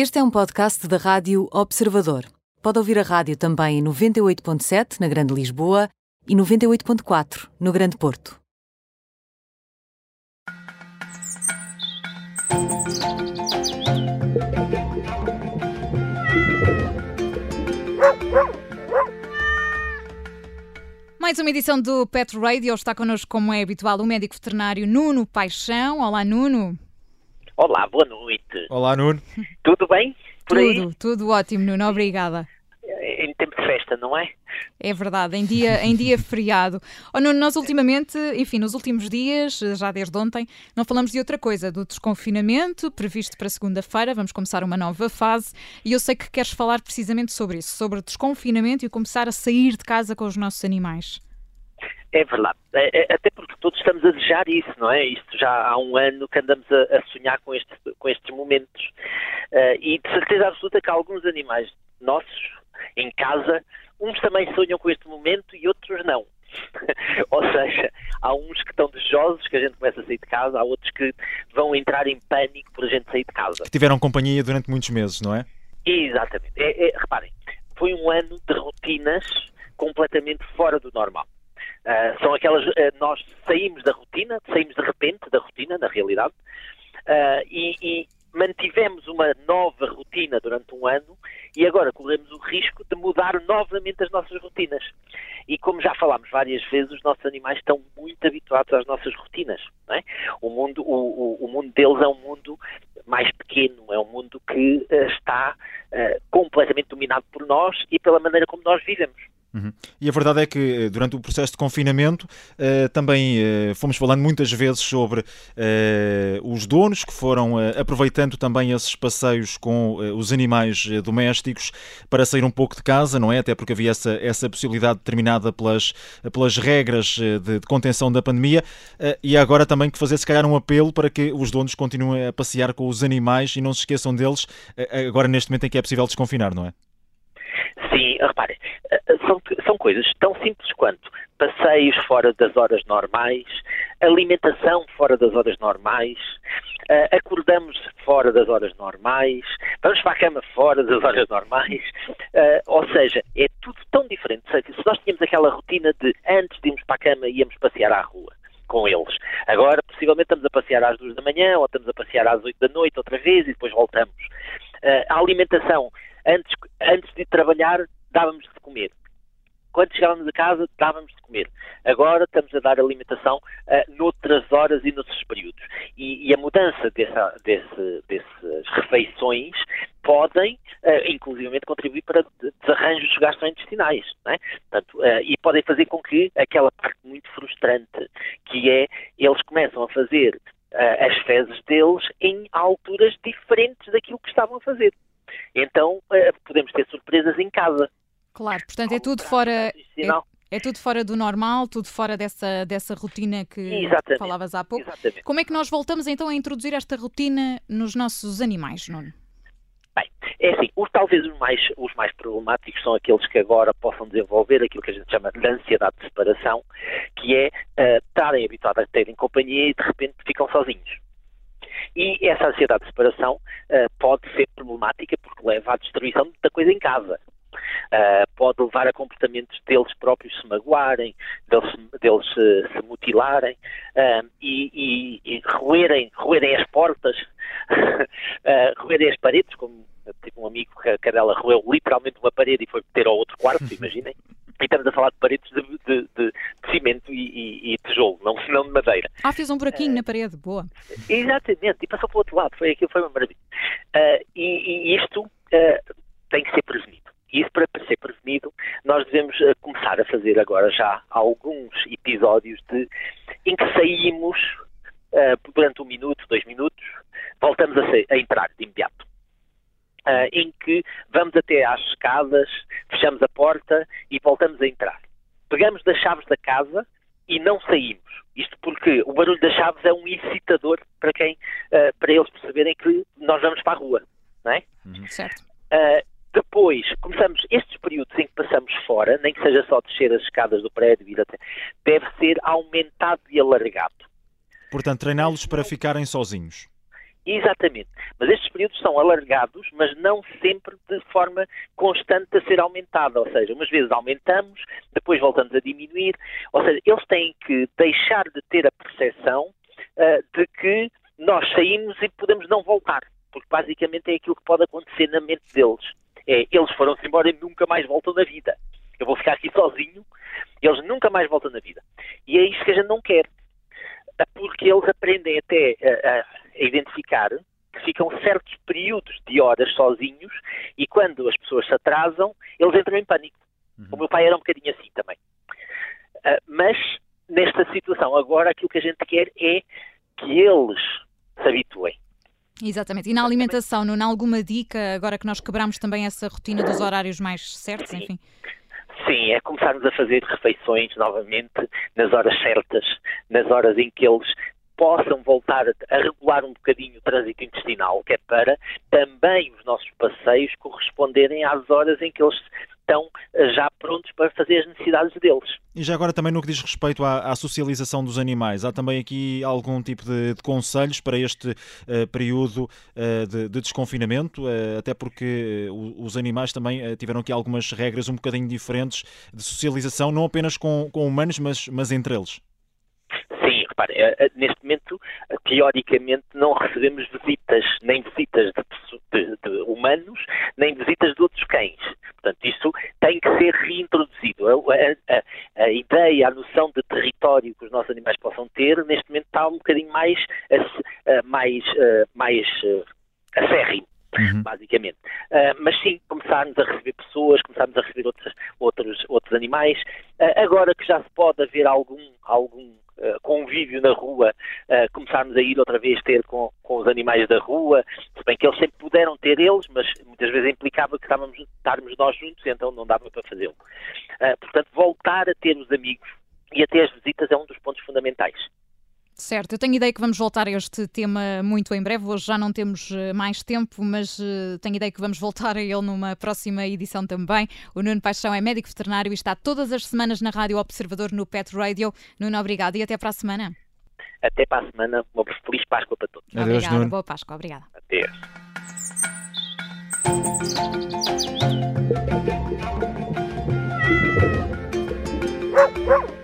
Este é um podcast da Rádio Observador. Pode ouvir a rádio também em 98.7 na Grande Lisboa e 98.4 no Grande Porto. Mais uma edição do Pet Radio. Está connosco, como é habitual, o médico veterinário Nuno Paixão. Olá, Nuno. Olá, boa noite. Olá, Nuno. Tudo bem? Por tudo, aí? tudo ótimo, Nuno. Obrigada. Em tempo de festa, não é? É verdade, em dia, em dia feriado. Oh, Nuno, nós ultimamente, enfim, nos últimos dias, já desde ontem, não falamos de outra coisa, do desconfinamento previsto para segunda-feira. Vamos começar uma nova fase e eu sei que queres falar precisamente sobre isso, sobre o desconfinamento e começar a sair de casa com os nossos animais. É verdade. É, é, até porque todos estamos a desejar isso, não é? Isto já há um ano que andamos a, a sonhar com, este, com estes momentos. Uh, e de certeza absoluta que alguns animais nossos, em casa, uns também sonham com este momento e outros não. Ou seja, há uns que estão desejosos que a gente começa a sair de casa, há outros que vão entrar em pânico por a gente sair de casa. Que tiveram companhia durante muitos meses, não é? Exatamente. É, é, reparem, foi um ano de rotinas completamente fora do normal. Uh, são aquelas. Uh, nós saímos da rotina, saímos de repente da rotina, na realidade, uh, e, e, mantivemos uma nova rotina durante um ano e agora corremos o risco de mudar novamente as nossas rotinas. E como já falámos várias vezes, os nossos animais estão muito habituados às nossas rotinas. É? O, mundo, o, o, o, mundo deles é um mundo mais pequeno, é um mundo que está completamente dominado por nós e pela maneira como nós vivemos. Uhum. E a verdade é que eh, durante o processo de confinamento uh, também uh, fomos falando muitas vezes sobre uh, os donos que foram aproveitando também esses passeios com os animais domésticos para sair um pouco de casa, não é? Até porque havia essa, essa possibilidade determinada pelas, pelas regras de, de contenção da pandemia e agora também que fazer se calhar um apelo para que os donos continuem a passear com os animais e não se esqueçam deles agora neste momento em que é possível desconfinar, não é? Repare, são, são coisas tão simples quanto passeios fora das horas normais, alimentação fora das horas normais, uh, acordamos fora das horas normais, vamos para a cama fora das horas normais, uh, ou seja, é tudo tão diferente. Se nós tínhamos aquela rotina de antes de irmos para a cama íamos passear à rua com eles. Agora, possivelmente, estamos a passear às duas da manhã ou estamos a passear às oito da noite outra vez e depois voltamos. A alimentação, antes, antes de trabalhar, dávamos de comer. Quando chegávamos a casa, dávamos de comer. Agora estamos a dar alimentação uh, noutras horas e noutros períodos. E, e a mudança dessa, desse, dessas refeições podem, uh, inclusivamente, contribuir para desarranjos gastrointestinais. Não é? Portanto, uh, e podem fazer com que aquela parte muito frustrante, que é eles começam a fazer uh, as fezes deles em alturas diferentes daquilo que estavam a fazer. Então, podemos ter surpresas em casa. Claro, portanto é tudo fora. É, é, tudo fora do normal, tudo fora dessa, dessa rotina que Exatamente. falavas há pouco. Exatamente. Como é que nós voltamos então a introduzir esta rotina nos nossos animais, Nuno? Bem, é assim, os, talvez os mais, os mais problemáticos são aqueles que agora possam desenvolver aquilo que a gente chama de ansiedade de separação, que é uh, estarem habituados a terem companhia e de repente ficam sozinhos. E essa ansiedade de separação uh, pode ser problemática porque leva à destruição de muita coisa em casa. Uh, pode levar a comportamentos deles próprios se magoarem, deles, deles uh, se mutilarem uh, e, e, e roerem, roerem as portas, roerem as paredes, como tive um amigo que a cadela roeu literalmente uma parede e foi meter ao outro quarto, imaginem. E estamos a falar de paredes de, de, de, de cimento e, e, e, tijolo, não, não de madeira. Ah, fez um buraquinho uh, na parede, boa. Exatamente, e passou para o outro lado, foi aquilo, foi uma maravilha. Uh, e, e, isto uh, tem que ser prevenido. E isso, para ser prevenido, nós devemos começar a fazer agora já alguns episódios de, em que saímos durante um minuto, dois minutos, voltamos a, ser, a entrar de imediato. Em que vamos até às escadas, fechamos a porta e voltamos a entrar. Pegamos das chaves da casa e não saímos. Isto porque o barulho das chaves é um incitador para quem, para eles perceberem que nós vamos para a rua, não é? Uhum. Certo. Uh, depois, começamos estes períodos em que passamos fora, nem que seja só descer as escadas do prédio, ir até, deve ser aumentado e alargado. Portanto, treiná-los para ficarem sozinhos. Exatamente. Mas estes períodos são alargados, mas não sempre de forma constante a ser aumentada. Ou seja, umas vezes aumentamos, depois voltamos a diminuir. Ou seja, eles têm que deixar de ter a percepção uh, de que nós saímos e podemos não voltar. Porque basicamente é aquilo que pode acontecer na mente deles. É, eles foram-se embora e nunca mais voltam na vida. Eu vou ficar aqui sozinho, eles nunca mais voltam na vida. E é isso que a gente não quer. Porque eles aprendem até identificar que ficam certos períodos de horas sozinhos e quando as pessoas se atrasam, eles entram em pânico. Uhum. O meu pai era um bocadinho assim também. Uh, mas, nesta situação, agora aquilo que a gente quer é que eles se habituem. Exatamente. E na alimentação, não há alguma dica, agora que nós quebramos também essa rotina dos horários mais certos, Sim. enfim? Sim, é começarmos a fazer refeições novamente nas horas certas, nas horas em que eles possam voltar a regular um bocadinho o trânsito intestinal, que é para também os nossos passeios corresponderem às horas em que eles estão eh, já prontos para fazer as necessidades deles. E já agora também no que diz respeito à, à socialização dos animais, há também aqui algum tipo de, de conselhos para este uh, período uh, de, de, desconfinamento, uh, até porque os animais também tiveram aqui algumas regras um bocadinho diferentes de socialização, não apenas com, com humanos, mas, mas entre eles. É, é, neste momento, teoricamente, não recebemos visitas, nem visitas de, de, de, humanos, nem visitas de outros cães. Portanto, isso tem que ser reintroduzido. A, a, a, ideia, a noção de território que os nossos animais possam ter, neste momento está um bocadinho mais, mais, mais acérrimo. Uhum. basicamente. Uh, mas sim, começarmos a receber pessoas, começarmos a receber outros, outros, outros animais. Uh, agora que já se pode haver algum, algum convívio na rua, começarmos a ir outra vez ter com, com os animais da rua, se bem que eles sempre puderam ter eles, mas muitas vezes implicava que estávamos, estarmos nós juntos, então não dava para fazê-lo. portanto, voltar a ter os amigos e até as visitas é um dos pontos fundamentais. Certo, eu tenho ideia que vamos voltar a este tema muito em breve. Hoje já não temos eh, mais tempo, mas uh, tenho ideia que vamos voltar a ele numa próxima edição também. O Nuno Paixão é médico veterinário e está todas as semanas na Rádio Observador no Pet Radio. Nuno, obrigado e até para a semana. Até para a semana. Uma feliz Páscoa para todos. Adeus, obrigada, Nuno. boa Páscoa. Obrigada. Adeus.